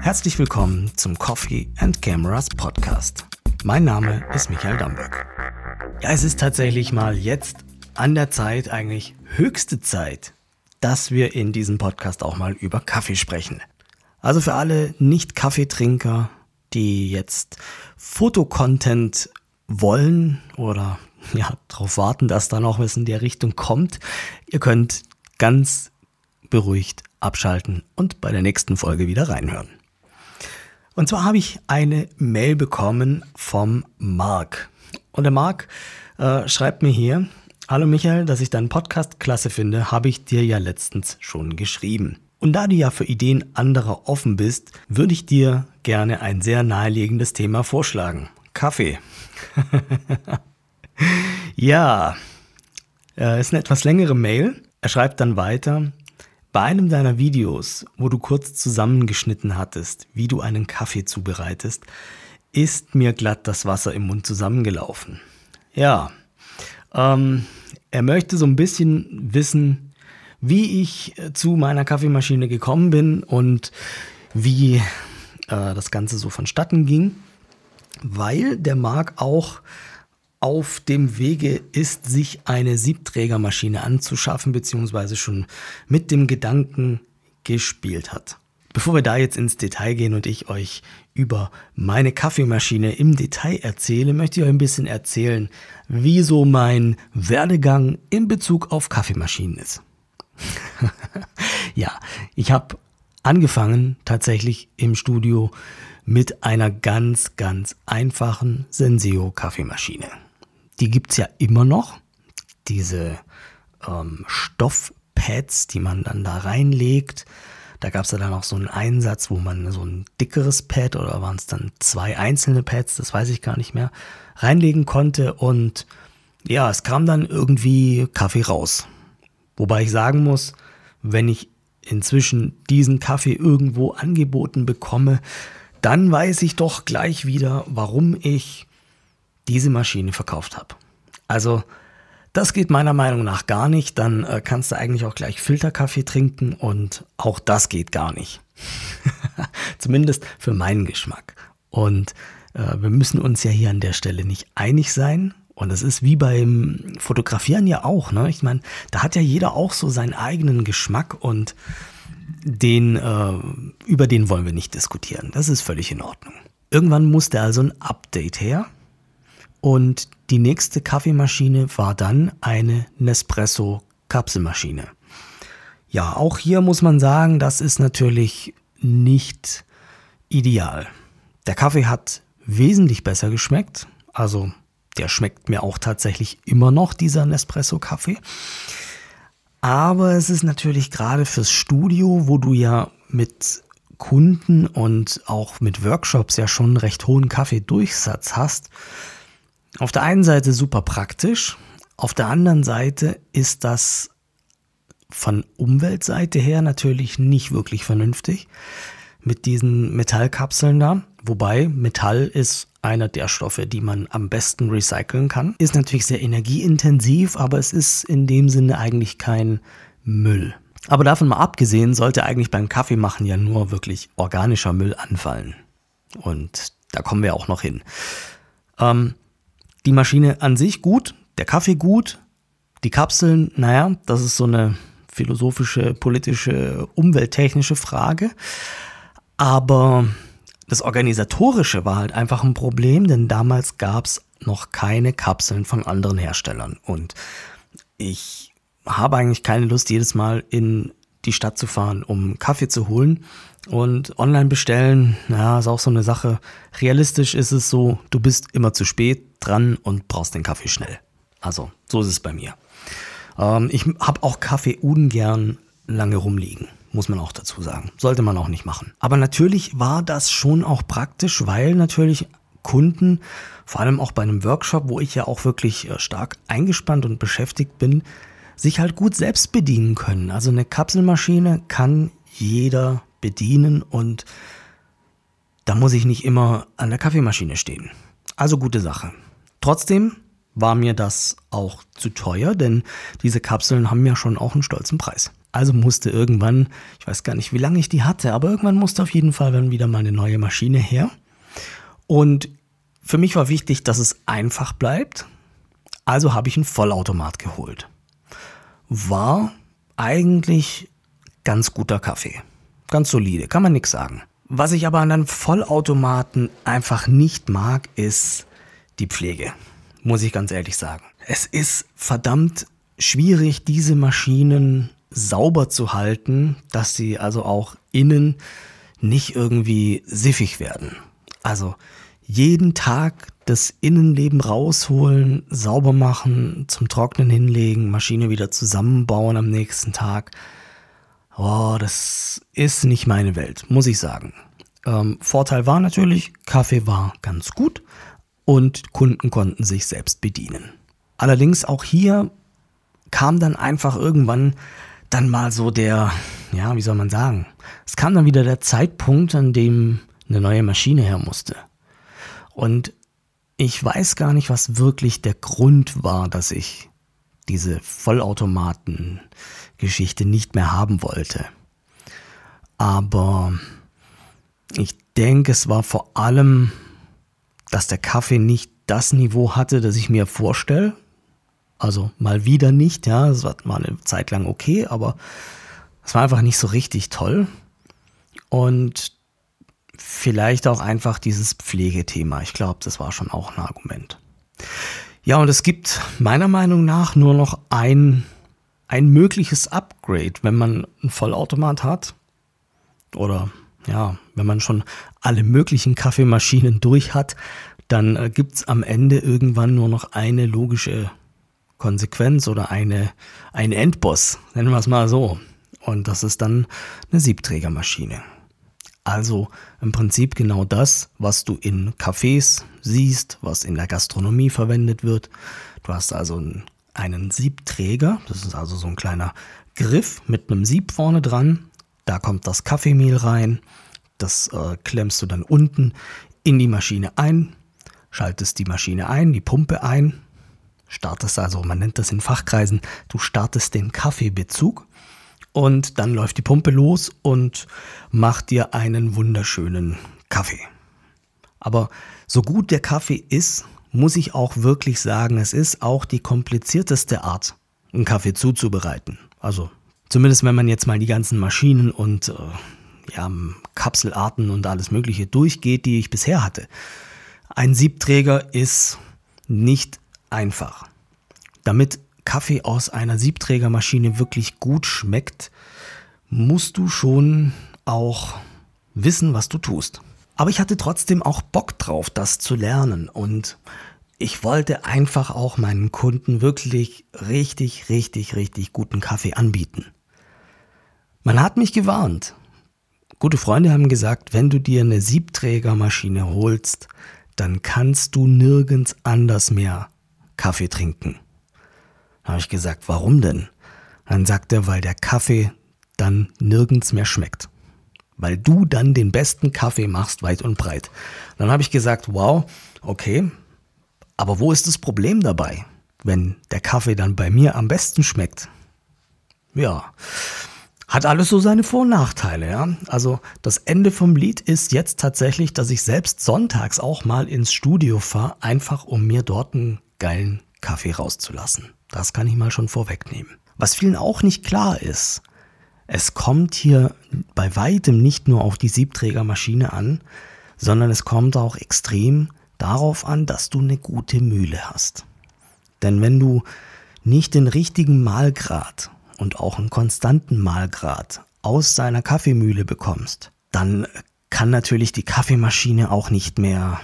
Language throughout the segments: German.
Herzlich willkommen zum Coffee and Cameras Podcast. Mein Name ist Michael Damberg. Ja, es ist tatsächlich mal jetzt an der Zeit, eigentlich höchste Zeit, dass wir in diesem Podcast auch mal über Kaffee sprechen. Also für alle Nicht-Kaffeetrinker, die jetzt Fotocontent wollen oder ja, darauf warten, dass dann auch was in der Richtung kommt, ihr könnt ganz beruhigt abschalten und bei der nächsten Folge wieder reinhören. Und zwar habe ich eine Mail bekommen vom Marc. Und der Marc äh, schreibt mir hier, Hallo Michael, dass ich deinen Podcast klasse finde, habe ich dir ja letztens schon geschrieben. Und da du ja für Ideen anderer offen bist, würde ich dir gerne ein sehr naheliegendes Thema vorschlagen. Kaffee. ja, äh, ist eine etwas längere Mail. Er schreibt dann weiter, bei einem deiner Videos, wo du kurz zusammengeschnitten hattest, wie du einen Kaffee zubereitest, ist mir glatt das Wasser im Mund zusammengelaufen. Ja, ähm, er möchte so ein bisschen wissen, wie ich äh, zu meiner Kaffeemaschine gekommen bin und wie äh, das Ganze so vonstatten ging, weil der Marc auch auf dem Wege ist, sich eine Siebträgermaschine anzuschaffen, beziehungsweise schon mit dem Gedanken gespielt hat. Bevor wir da jetzt ins Detail gehen und ich euch über meine Kaffeemaschine im Detail erzähle, möchte ich euch ein bisschen erzählen, wie so mein Werdegang in Bezug auf Kaffeemaschinen ist. ja, ich habe angefangen tatsächlich im Studio mit einer ganz, ganz einfachen Senseo Kaffeemaschine. Die gibt es ja immer noch. Diese ähm, Stoffpads, die man dann da reinlegt. Da gab es ja dann auch so einen Einsatz, wo man so ein dickeres Pad oder waren es dann zwei einzelne Pads, das weiß ich gar nicht mehr, reinlegen konnte. Und ja, es kam dann irgendwie Kaffee raus. Wobei ich sagen muss, wenn ich inzwischen diesen Kaffee irgendwo angeboten bekomme, dann weiß ich doch gleich wieder, warum ich diese Maschine verkauft habe. Also das geht meiner Meinung nach gar nicht. Dann äh, kannst du eigentlich auch gleich Filterkaffee trinken und auch das geht gar nicht. Zumindest für meinen Geschmack. Und äh, wir müssen uns ja hier an der Stelle nicht einig sein. Und es ist wie beim Fotografieren ja auch. Ne? Ich meine, da hat ja jeder auch so seinen eigenen Geschmack und den, äh, über den wollen wir nicht diskutieren. Das ist völlig in Ordnung. Irgendwann musste also ein Update her. Und die nächste Kaffeemaschine war dann eine Nespresso Kapselmaschine. Ja, auch hier muss man sagen, das ist natürlich nicht ideal. Der Kaffee hat wesentlich besser geschmeckt. Also der schmeckt mir auch tatsächlich immer noch, dieser Nespresso-Kaffee. Aber es ist natürlich gerade fürs Studio, wo du ja mit Kunden und auch mit Workshops ja schon einen recht hohen Kaffeedurchsatz hast, auf der einen Seite super praktisch, auf der anderen Seite ist das von Umweltseite her natürlich nicht wirklich vernünftig mit diesen Metallkapseln da. Wobei Metall ist einer der Stoffe, die man am besten recyceln kann. Ist natürlich sehr energieintensiv, aber es ist in dem Sinne eigentlich kein Müll. Aber davon mal abgesehen, sollte eigentlich beim Kaffeemachen ja nur wirklich organischer Müll anfallen. Und da kommen wir auch noch hin. Ähm, die Maschine an sich gut, der Kaffee gut, die Kapseln, naja, das ist so eine philosophische, politische, umwelttechnische Frage. Aber das Organisatorische war halt einfach ein Problem, denn damals gab es noch keine Kapseln von anderen Herstellern. Und ich habe eigentlich keine Lust, jedes Mal in die Stadt zu fahren, um Kaffee zu holen. Und online bestellen, ja, ist auch so eine Sache. Realistisch ist es so, du bist immer zu spät dran und brauchst den Kaffee schnell. Also, so ist es bei mir. Ähm, ich habe auch Kaffee ungern lange rumliegen, muss man auch dazu sagen. Sollte man auch nicht machen. Aber natürlich war das schon auch praktisch, weil natürlich Kunden, vor allem auch bei einem Workshop, wo ich ja auch wirklich äh, stark eingespannt und beschäftigt bin, sich halt gut selbst bedienen können. Also eine Kapselmaschine kann jeder bedienen und da muss ich nicht immer an der Kaffeemaschine stehen. Also gute Sache. Trotzdem war mir das auch zu teuer, denn diese Kapseln haben ja schon auch einen stolzen Preis. Also musste irgendwann, ich weiß gar nicht, wie lange ich die hatte, aber irgendwann musste auf jeden Fall dann wieder mal eine neue Maschine her. Und für mich war wichtig, dass es einfach bleibt. Also habe ich einen Vollautomat geholt. War eigentlich ganz guter Kaffee. Ganz solide, kann man nichts sagen. Was ich aber an einem Vollautomaten einfach nicht mag, ist die Pflege. Muss ich ganz ehrlich sagen. Es ist verdammt schwierig, diese Maschinen sauber zu halten, dass sie also auch innen nicht irgendwie siffig werden. Also jeden Tag das Innenleben rausholen, sauber machen, zum Trocknen hinlegen, Maschine wieder zusammenbauen am nächsten Tag. Oh, das ist nicht meine Welt, muss ich sagen. Ähm, Vorteil war natürlich, Kaffee war ganz gut und Kunden konnten sich selbst bedienen. Allerdings auch hier kam dann einfach irgendwann dann mal so der, ja, wie soll man sagen, es kam dann wieder der Zeitpunkt, an dem eine neue Maschine her musste. Und ich weiß gar nicht, was wirklich der Grund war, dass ich diese Vollautomaten-Geschichte nicht mehr haben wollte. Aber ich denke, es war vor allem, dass der Kaffee nicht das Niveau hatte, das ich mir vorstelle. Also mal wieder nicht, ja, es war mal eine Zeit lang okay, aber es war einfach nicht so richtig toll. Und vielleicht auch einfach dieses Pflegethema. Ich glaube, das war schon auch ein Argument. Ja, und es gibt meiner Meinung nach nur noch ein, ein mögliches Upgrade, wenn man einen Vollautomat hat. Oder ja, wenn man schon alle möglichen Kaffeemaschinen durch hat, dann äh, gibt es am Ende irgendwann nur noch eine logische Konsequenz oder eine, ein Endboss, nennen wir es mal so. Und das ist dann eine Siebträgermaschine. Also im Prinzip genau das, was du in Cafés siehst, was in der Gastronomie verwendet wird. Du hast also einen, einen Siebträger, das ist also so ein kleiner Griff mit einem Sieb vorne dran. Da kommt das Kaffeemehl rein, das äh, klemmst du dann unten in die Maschine ein, schaltest die Maschine ein, die Pumpe ein, startest also, man nennt das in Fachkreisen, du startest den Kaffeebezug und dann läuft die Pumpe los und macht dir einen wunderschönen Kaffee. Aber so gut der Kaffee ist, muss ich auch wirklich sagen, es ist auch die komplizierteste Art, einen Kaffee zuzubereiten. Also zumindest wenn man jetzt mal die ganzen Maschinen und äh, ja, Kapselarten und alles Mögliche durchgeht, die ich bisher hatte. Ein Siebträger ist nicht einfach. Damit Kaffee aus einer Siebträgermaschine wirklich gut schmeckt, musst du schon auch wissen, was du tust. Aber ich hatte trotzdem auch Bock drauf, das zu lernen und ich wollte einfach auch meinen Kunden wirklich richtig, richtig, richtig guten Kaffee anbieten. Man hat mich gewarnt. Gute Freunde haben gesagt, wenn du dir eine Siebträgermaschine holst, dann kannst du nirgends anders mehr Kaffee trinken habe ich gesagt, warum denn? Dann sagt er, weil der Kaffee dann nirgends mehr schmeckt. Weil du dann den besten Kaffee machst, weit und breit. Dann habe ich gesagt, wow, okay, aber wo ist das Problem dabei, wenn der Kaffee dann bei mir am besten schmeckt? Ja, hat alles so seine Vor- und Nachteile, ja. Also das Ende vom Lied ist jetzt tatsächlich, dass ich selbst sonntags auch mal ins Studio fahre, einfach um mir dort einen geilen Kaffee rauszulassen. Das kann ich mal schon vorwegnehmen. Was vielen auch nicht klar ist, es kommt hier bei weitem nicht nur auf die Siebträgermaschine an, sondern es kommt auch extrem darauf an, dass du eine gute Mühle hast. Denn wenn du nicht den richtigen Mahlgrad und auch einen konstanten Mahlgrad aus deiner Kaffeemühle bekommst, dann kann natürlich die Kaffeemaschine auch nicht mehr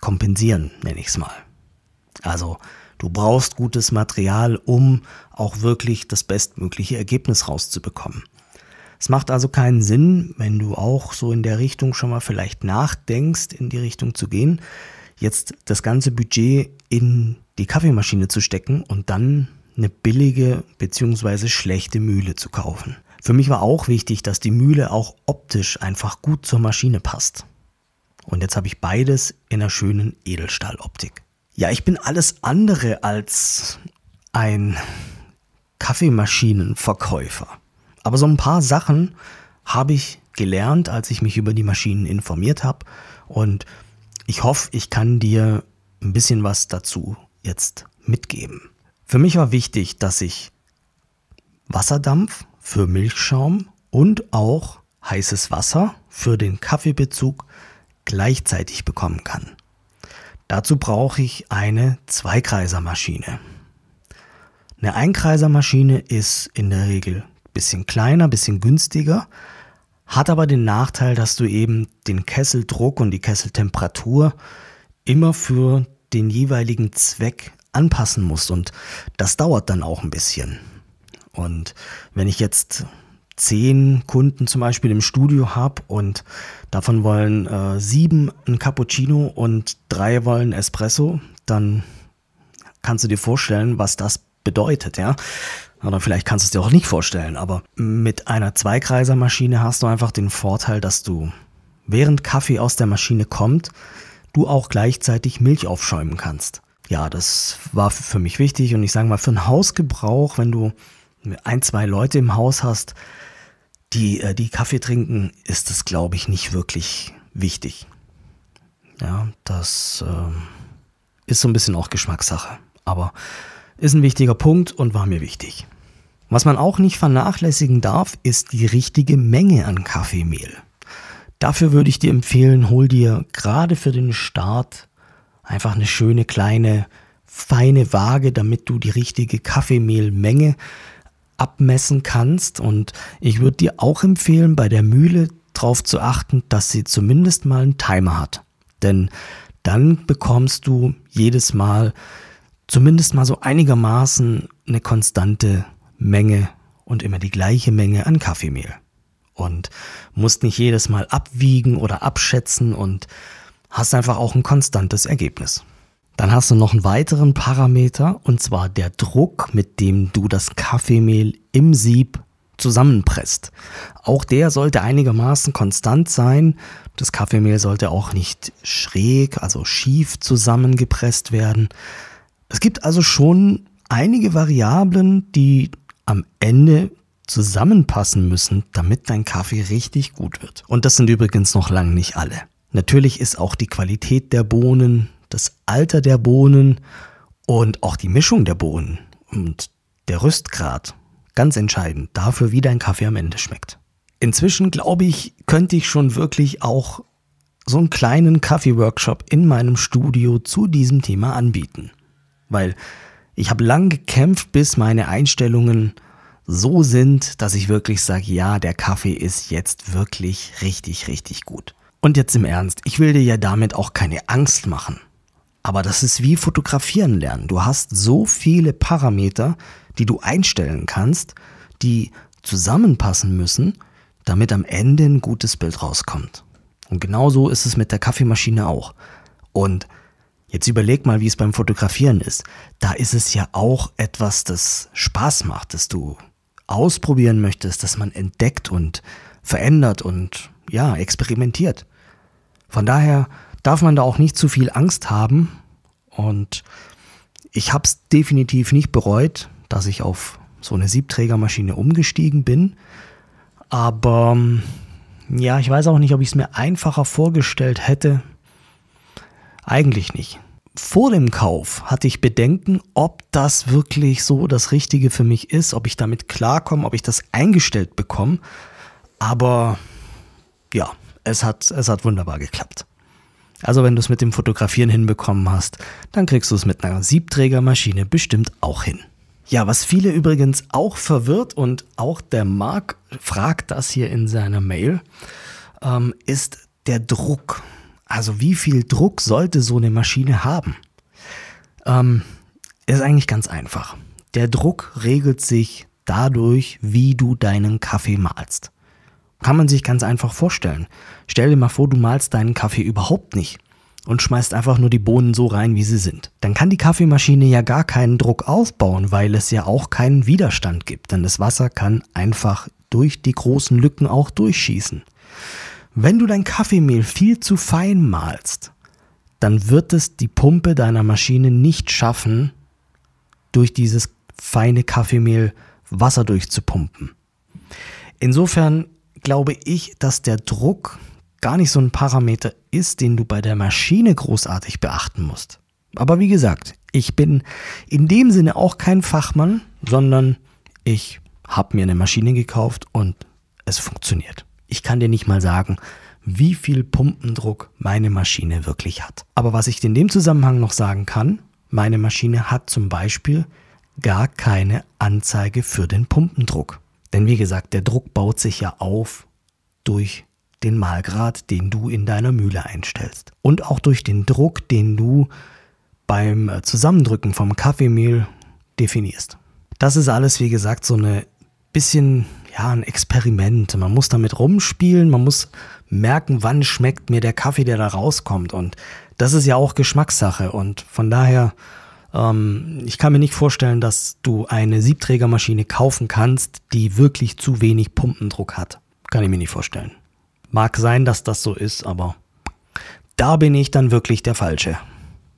kompensieren, nenne ich es mal. Also Du brauchst gutes Material, um auch wirklich das bestmögliche Ergebnis rauszubekommen. Es macht also keinen Sinn, wenn du auch so in der Richtung schon mal vielleicht nachdenkst, in die Richtung zu gehen, jetzt das ganze Budget in die Kaffeemaschine zu stecken und dann eine billige bzw. schlechte Mühle zu kaufen. Für mich war auch wichtig, dass die Mühle auch optisch einfach gut zur Maschine passt. Und jetzt habe ich beides in einer schönen Edelstahloptik. Ja, ich bin alles andere als ein Kaffeemaschinenverkäufer. Aber so ein paar Sachen habe ich gelernt, als ich mich über die Maschinen informiert habe. Und ich hoffe, ich kann dir ein bisschen was dazu jetzt mitgeben. Für mich war wichtig, dass ich Wasserdampf für Milchschaum und auch heißes Wasser für den Kaffeebezug gleichzeitig bekommen kann. Dazu brauche ich eine Zweikreisermaschine. Eine Einkreisermaschine ist in der Regel ein bisschen kleiner, ein bisschen günstiger, hat aber den Nachteil, dass du eben den Kesseldruck und die Kesseltemperatur immer für den jeweiligen Zweck anpassen musst und das dauert dann auch ein bisschen. Und wenn ich jetzt zehn Kunden zum Beispiel im Studio habe und davon wollen äh, sieben ein Cappuccino und drei wollen Espresso, dann kannst du dir vorstellen, was das bedeutet, ja. Oder vielleicht kannst du es dir auch nicht vorstellen, aber mit einer Zweikreisermaschine hast du einfach den Vorteil, dass du während Kaffee aus der Maschine kommt, du auch gleichzeitig Milch aufschäumen kannst. Ja, das war für mich wichtig und ich sage mal, für einen Hausgebrauch, wenn du ein, zwei Leute im Haus hast, die, äh, die Kaffee trinken, ist es, glaube ich, nicht wirklich wichtig. Ja, das äh, ist so ein bisschen auch Geschmackssache. Aber ist ein wichtiger Punkt und war mir wichtig. Was man auch nicht vernachlässigen darf, ist die richtige Menge an Kaffeemehl. Dafür würde ich dir empfehlen, hol dir gerade für den Start einfach eine schöne kleine feine Waage, damit du die richtige Kaffeemehlmenge abmessen kannst. Und ich würde dir auch empfehlen, bei der Mühle darauf zu achten, dass sie zumindest mal einen Timer hat. Denn dann bekommst du jedes Mal zumindest mal so einigermaßen eine konstante Menge und immer die gleiche Menge an Kaffeemehl. Und musst nicht jedes Mal abwiegen oder abschätzen und hast einfach auch ein konstantes Ergebnis. Dann hast du noch einen weiteren Parameter und zwar der Druck, mit dem du das Kaffeemehl im Sieb zusammenpresst. Auch der sollte einigermaßen konstant sein. Das Kaffeemehl sollte auch nicht schräg, also schief zusammengepresst werden. Es gibt also schon einige Variablen, die am Ende zusammenpassen müssen, damit dein Kaffee richtig gut wird. Und das sind übrigens noch lang nicht alle. Natürlich ist auch die Qualität der Bohnen, das Alter der Bohnen und auch die Mischung der Bohnen und der Rüstgrad ganz entscheidend dafür, wie dein Kaffee am Ende schmeckt. Inzwischen glaube ich, könnte ich schon wirklich auch so einen kleinen Kaffee-Workshop in meinem Studio zu diesem Thema anbieten. Weil ich habe lang gekämpft, bis meine Einstellungen so sind, dass ich wirklich sage, ja, der Kaffee ist jetzt wirklich richtig, richtig gut. Und jetzt im Ernst, ich will dir ja damit auch keine Angst machen. Aber das ist wie fotografieren lernen. Du hast so viele Parameter, die du einstellen kannst, die zusammenpassen müssen, damit am Ende ein gutes Bild rauskommt. Und genauso ist es mit der Kaffeemaschine auch. Und jetzt überleg mal, wie es beim Fotografieren ist. Da ist es ja auch etwas, das Spaß macht, das du ausprobieren möchtest, das man entdeckt und verändert und ja, experimentiert. Von daher darf man da auch nicht zu viel Angst haben. Und ich habe es definitiv nicht bereut, dass ich auf so eine Siebträgermaschine umgestiegen bin. Aber ja, ich weiß auch nicht, ob ich es mir einfacher vorgestellt hätte. Eigentlich nicht. Vor dem Kauf hatte ich Bedenken, ob das wirklich so das Richtige für mich ist, ob ich damit klarkomme, ob ich das eingestellt bekomme. Aber ja, es hat, es hat wunderbar geklappt. Also wenn du es mit dem Fotografieren hinbekommen hast, dann kriegst du es mit einer Siebträgermaschine bestimmt auch hin. Ja, was viele übrigens auch verwirrt und auch der Marc fragt das hier in seiner Mail, ähm, ist der Druck. Also wie viel Druck sollte so eine Maschine haben? Ähm, ist eigentlich ganz einfach. Der Druck regelt sich dadurch, wie du deinen Kaffee malst. Kann man sich ganz einfach vorstellen. Stell dir mal vor, du malst deinen Kaffee überhaupt nicht und schmeißt einfach nur die Bohnen so rein, wie sie sind. Dann kann die Kaffeemaschine ja gar keinen Druck aufbauen, weil es ja auch keinen Widerstand gibt, denn das Wasser kann einfach durch die großen Lücken auch durchschießen. Wenn du dein Kaffeemehl viel zu fein malst, dann wird es die Pumpe deiner Maschine nicht schaffen, durch dieses feine Kaffeemehl Wasser durchzupumpen. Insofern glaube ich, dass der Druck gar nicht so ein Parameter ist, den du bei der Maschine großartig beachten musst. Aber wie gesagt, ich bin in dem Sinne auch kein Fachmann, sondern ich habe mir eine Maschine gekauft und es funktioniert. Ich kann dir nicht mal sagen, wie viel Pumpendruck meine Maschine wirklich hat. Aber was ich in dem Zusammenhang noch sagen kann, meine Maschine hat zum Beispiel gar keine Anzeige für den Pumpendruck. Denn wie gesagt, der Druck baut sich ja auf durch den Mahlgrad, den du in deiner Mühle einstellst. Und auch durch den Druck, den du beim Zusammendrücken vom Kaffeemehl definierst. Das ist alles, wie gesagt, so eine bisschen, ja, ein Experiment. Man muss damit rumspielen, man muss merken, wann schmeckt mir der Kaffee, der da rauskommt. Und das ist ja auch Geschmackssache. Und von daher, ähm, ich kann mir nicht vorstellen, dass du eine Siebträgermaschine kaufen kannst, die wirklich zu wenig Pumpendruck hat. Kann ich mir nicht vorstellen. Mag sein, dass das so ist, aber da bin ich dann wirklich der Falsche.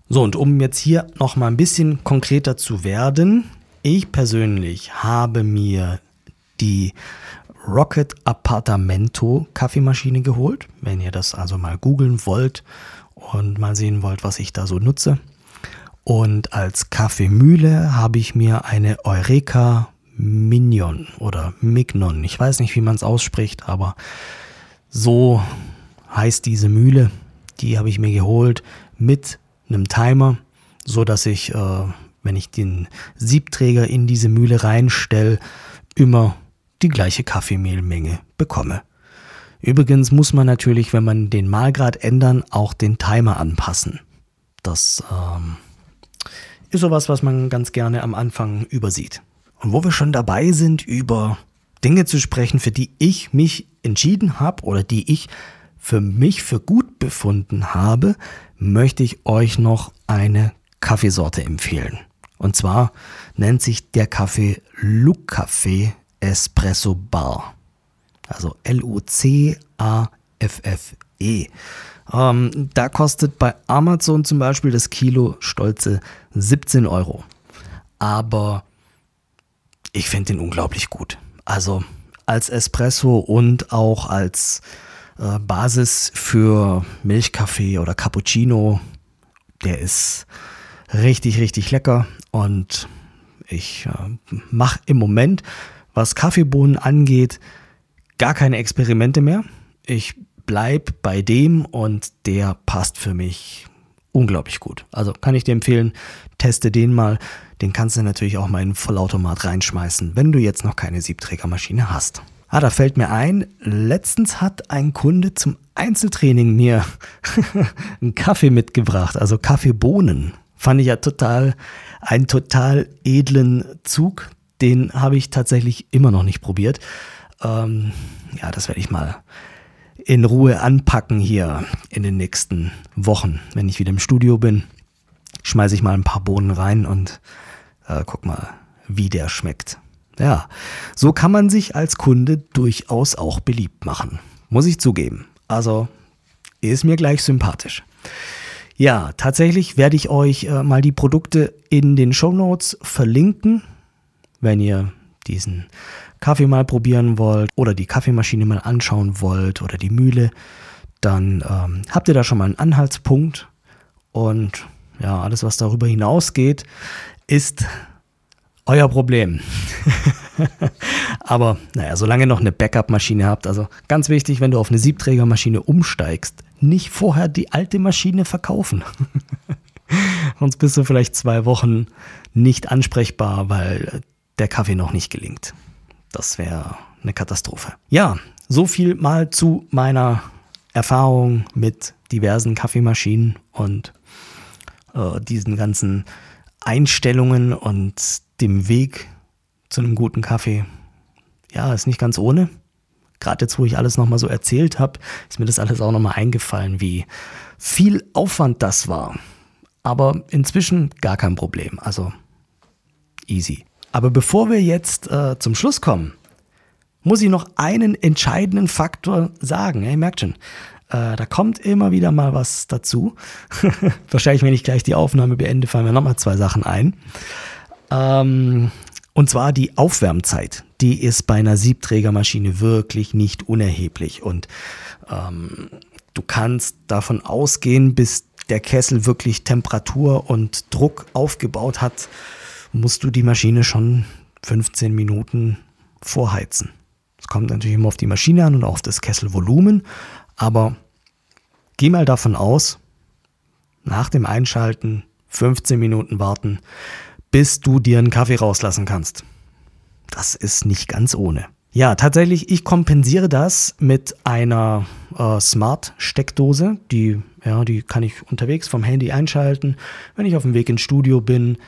So, und um jetzt hier noch mal ein bisschen konkreter zu werden, ich persönlich habe mir die Rocket Appartamento Kaffeemaschine geholt. Wenn ihr das also mal googeln wollt und mal sehen wollt, was ich da so nutze. Und als Kaffeemühle habe ich mir eine Eureka Minion oder Mignon. Ich weiß nicht, wie man es ausspricht, aber so heißt diese Mühle. Die habe ich mir geholt mit einem Timer, so dass ich, äh, wenn ich den Siebträger in diese Mühle reinstelle, immer die gleiche Kaffeemehlmenge bekomme. Übrigens muss man natürlich, wenn man den Mahlgrad ändern, auch den Timer anpassen. Das ähm, ist sowas, was man ganz gerne am Anfang übersieht. Und wo wir schon dabei sind, über Dinge zu sprechen, für die ich mich entschieden habe oder die ich für mich für gut befunden habe, möchte ich euch noch eine Kaffeesorte empfehlen. Und zwar nennt sich der Kaffee Look Café Espresso Bar. Also L-U-C-A-F-F-E. Ähm, da kostet bei Amazon zum Beispiel das Kilo stolze 17 Euro. Aber ich finde den unglaublich gut. Also als Espresso und auch als äh, Basis für Milchkaffee oder Cappuccino. Der ist richtig, richtig lecker und ich äh, mache im Moment, was Kaffeebohnen angeht, gar keine Experimente mehr. Ich bleibe bei dem und der passt für mich unglaublich gut. Also kann ich dir empfehlen, teste den mal. Den kannst du natürlich auch mal in den Vollautomat reinschmeißen, wenn du jetzt noch keine Siebträgermaschine hast. Ah, da fällt mir ein, letztens hat ein Kunde zum Einzeltraining mir einen Kaffee mitgebracht, also Kaffeebohnen. Fand ich ja total, einen total edlen Zug. Den habe ich tatsächlich immer noch nicht probiert. Ähm, ja, das werde ich mal in Ruhe anpacken hier in den nächsten Wochen. Wenn ich wieder im Studio bin, schmeiße ich mal ein paar Bohnen rein und äh, guck mal, wie der schmeckt. Ja, so kann man sich als Kunde durchaus auch beliebt machen. Muss ich zugeben. Also ist mir gleich sympathisch. Ja, tatsächlich werde ich euch äh, mal die Produkte in den Show Notes verlinken, wenn ihr diesen Kaffee mal probieren wollt oder die Kaffeemaschine mal anschauen wollt oder die Mühle, dann ähm, habt ihr da schon mal einen Anhaltspunkt. Und ja, alles, was darüber hinausgeht, ist euer Problem. Aber naja, solange ihr noch eine Backup-Maschine habt, also ganz wichtig, wenn du auf eine Siebträgermaschine umsteigst, nicht vorher die alte Maschine verkaufen. Sonst bist du vielleicht zwei Wochen nicht ansprechbar, weil der Kaffee noch nicht gelingt. Das wäre eine Katastrophe. Ja, so viel mal zu meiner Erfahrung mit diversen Kaffeemaschinen und äh, diesen ganzen Einstellungen und dem Weg zu einem guten Kaffee. Ja, ist nicht ganz ohne. Gerade jetzt, wo ich alles nochmal so erzählt habe, ist mir das alles auch nochmal eingefallen, wie viel Aufwand das war. Aber inzwischen gar kein Problem. Also easy. Aber bevor wir jetzt äh, zum Schluss kommen, muss ich noch einen entscheidenden Faktor sagen. Ihr merkt schon, Äh, da kommt immer wieder mal was dazu. Wahrscheinlich, wenn ich gleich die Aufnahme beende, fallen mir nochmal zwei Sachen ein. Ähm, und zwar die Aufwärmzeit. Die ist bei einer Siebträgermaschine wirklich nicht unerheblich. Und ähm, du kannst davon ausgehen, bis der Kessel wirklich Temperatur und Druck aufgebaut hat, musst du die Maschine schon 15 Minuten vorheizen. Es kommt natürlich immer auf die Maschine an und auf das Kesselvolumen, aber geh mal davon aus, nach dem Einschalten 15 Minuten warten, bis du dir einen Kaffee rauslassen kannst. Das ist nicht ganz ohne. Ja, tatsächlich, ich kompensiere das mit einer äh, Smart-Steckdose. Die, ja, die kann ich unterwegs vom Handy einschalten. Wenn ich auf dem Weg ins Studio bin,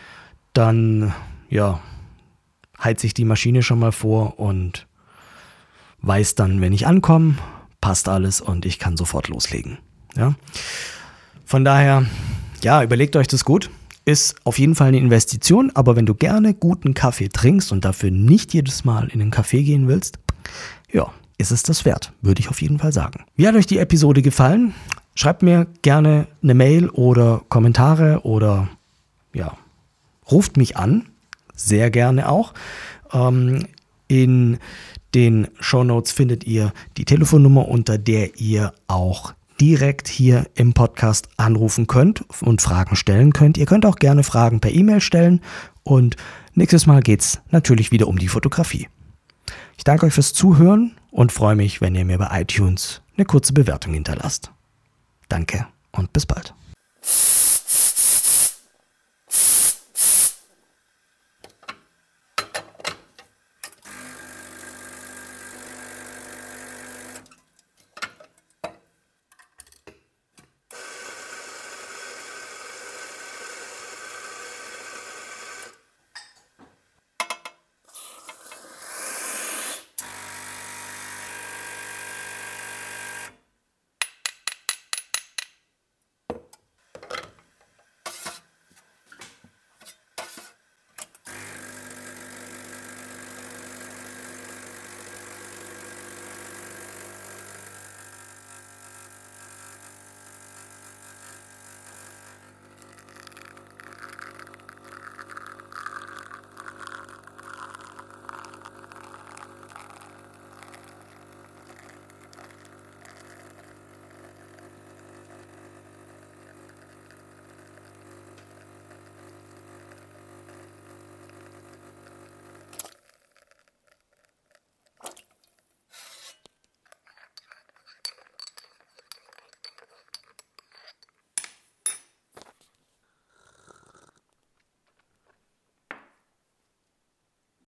dann ja, heize ich die Maschine schon mal vor und weiß dann, wenn ich ankomme, passt alles und ich kann sofort loslegen. Ja? Von daher, ja, überlegt euch das gut. Ist auf jeden Fall eine Investition, aber wenn du gerne guten Kaffee trinkst und dafür nicht jedes Mal in den Kaffee gehen willst, ja, ist es das wert, würde ich auf jeden Fall sagen. Wie hat euch die Episode gefallen? Schreibt mir gerne eine Mail oder Kommentare oder ja, ruft mich an, sehr gerne auch. Ähm, in den Show Notes findet ihr die Telefonnummer, unter der ihr auch direkt hier im Podcast anrufen könnt und Fragen stellen könnt. Ihr könnt auch gerne Fragen per E-Mail stellen und nächstes Mal geht es natürlich wieder um die Fotografie. Ich danke euch fürs Zuhören und freue mich, wenn ihr mir bei iTunes eine kurze Bewertung hinterlasst. Danke und bis bald.